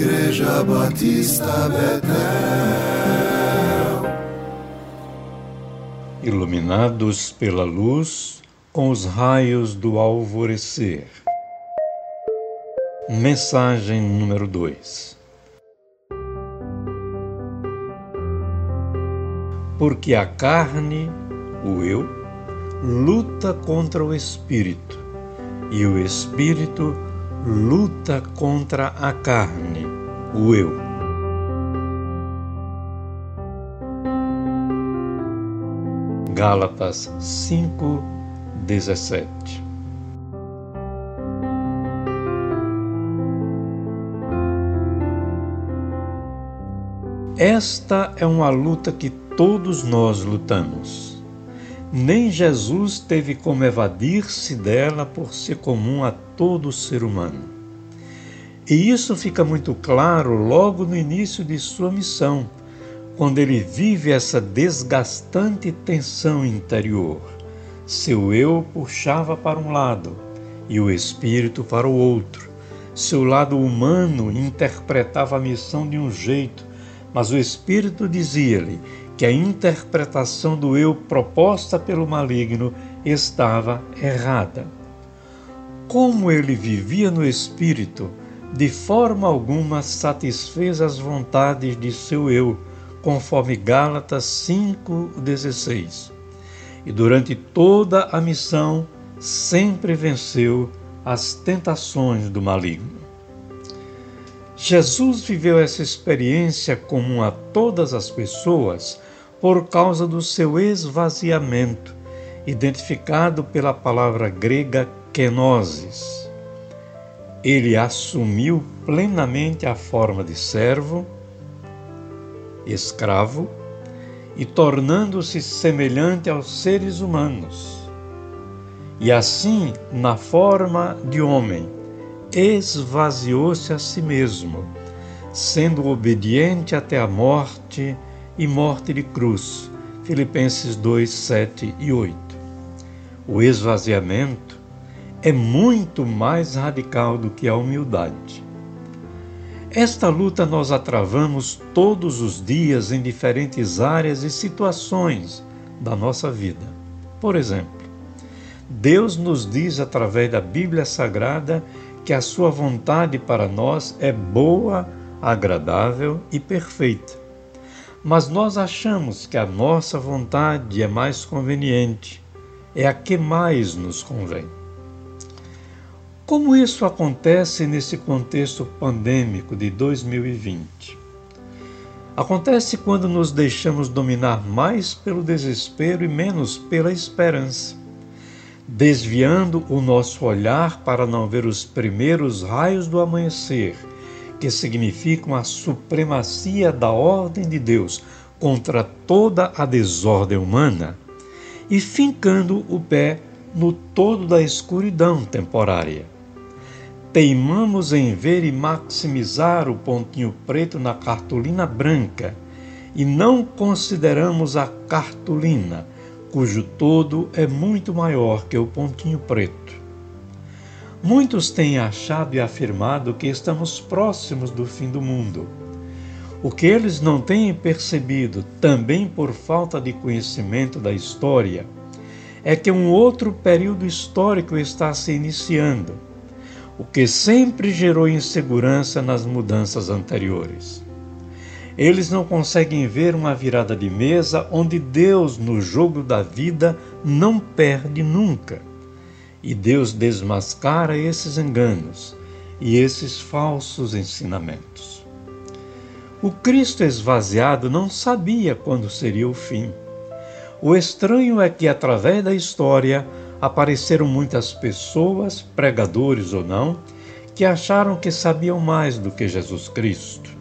Igreja Batista Betel. Iluminados pela luz com os raios do alvorecer. Mensagem número 2 Porque a carne, o eu, luta contra o espírito, e o espírito luta contra a carne, o eu. Gálatas 5, 17 Esta é uma luta que todos nós lutamos. Nem Jesus teve como evadir-se dela por ser comum a todo ser humano. E isso fica muito claro logo no início de sua missão, quando ele vive essa desgastante tensão interior. Seu eu puxava para um lado e o espírito para o outro. Seu lado humano interpretava a missão de um jeito mas o Espírito dizia-lhe que a interpretação do eu proposta pelo maligno estava errada. Como ele vivia no Espírito, de forma alguma satisfez as vontades de seu eu, conforme Gálatas 5,16. E durante toda a missão sempre venceu as tentações do maligno. Jesus viveu essa experiência comum a todas as pessoas por causa do seu esvaziamento, identificado pela palavra grega kenosis. Ele assumiu plenamente a forma de servo, escravo e tornando-se semelhante aos seres humanos. E assim, na forma de homem, esvaziou-se a si mesmo, sendo obediente até a morte e morte de cruz. Filipenses 2, 7 e 8. O esvaziamento é muito mais radical do que a humildade. Esta luta nós a travamos todos os dias em diferentes áreas e situações da nossa vida. Por exemplo, Deus nos diz através da Bíblia Sagrada que a sua vontade para nós é boa, agradável e perfeita. Mas nós achamos que a nossa vontade é mais conveniente, é a que mais nos convém. Como isso acontece nesse contexto pandêmico de 2020? Acontece quando nos deixamos dominar mais pelo desespero e menos pela esperança desviando o nosso olhar para não ver os primeiros raios do amanhecer, que significam a supremacia da ordem de Deus contra toda a desordem humana, e fincando o pé no todo da escuridão temporária. Teimamos em ver e maximizar o pontinho preto na cartolina branca e não consideramos a cartolina cujo todo é muito maior que o pontinho preto. Muitos têm achado e afirmado que estamos próximos do fim do mundo. O que eles não têm percebido, também por falta de conhecimento da história, é que um outro período histórico está se iniciando, o que sempre gerou insegurança nas mudanças anteriores. Eles não conseguem ver uma virada de mesa onde Deus, no jogo da vida, não perde nunca. E Deus desmascara esses enganos e esses falsos ensinamentos. O Cristo esvaziado não sabia quando seria o fim. O estranho é que, através da história, apareceram muitas pessoas, pregadores ou não, que acharam que sabiam mais do que Jesus Cristo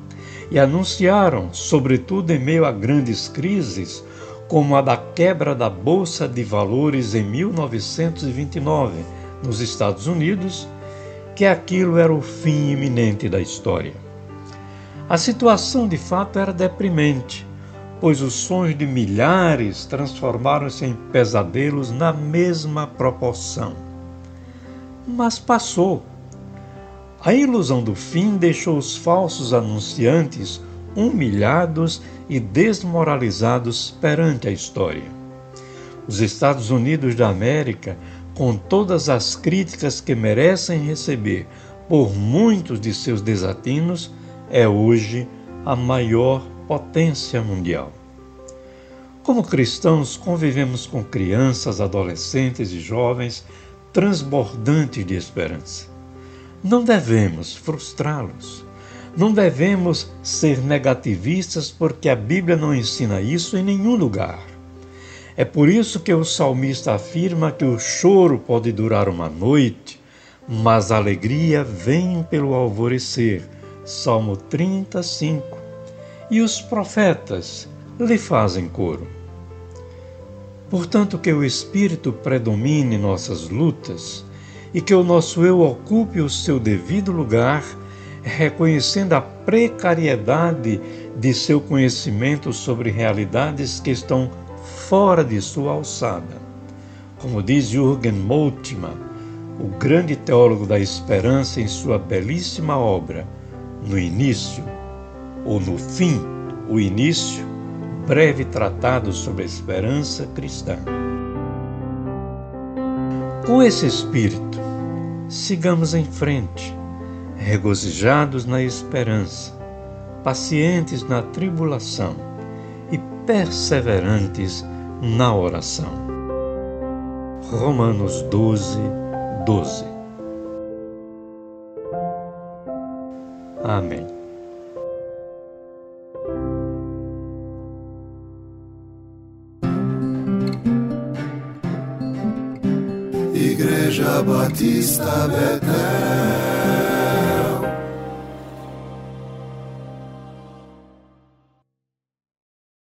e anunciaram, sobretudo em meio a grandes crises, como a da quebra da Bolsa de Valores em 1929 nos Estados Unidos, que aquilo era o fim iminente da história. A situação de fato era deprimente, pois os sonhos de milhares transformaram-se em pesadelos na mesma proporção. Mas passou A ilusão do fim deixou os falsos anunciantes humilhados e desmoralizados perante a história. Os Estados Unidos da América, com todas as críticas que merecem receber por muitos de seus desatinos, é hoje a maior potência mundial. Como cristãos, convivemos com crianças, adolescentes e jovens transbordantes de esperança. Não devemos frustrá-los. Não devemos ser negativistas porque a Bíblia não ensina isso em nenhum lugar. É por isso que o salmista afirma que o choro pode durar uma noite, mas a alegria vem pelo alvorecer. Salmo 35. E os profetas lhe fazem coro. Portanto, que o Espírito predomine nossas lutas e que o nosso eu ocupe o seu devido lugar, reconhecendo a precariedade de seu conhecimento sobre realidades que estão fora de sua alçada. Como diz Jürgen Moltmann, o grande teólogo da esperança, em sua belíssima obra, No Início ou No Fim, o Início, breve tratado sobre a esperança cristã. Com esse espírito, sigamos em frente, regozijados na esperança, pacientes na tribulação e perseverantes na oração. Romanos 12, 12. Amém. Igreja Batista Betel.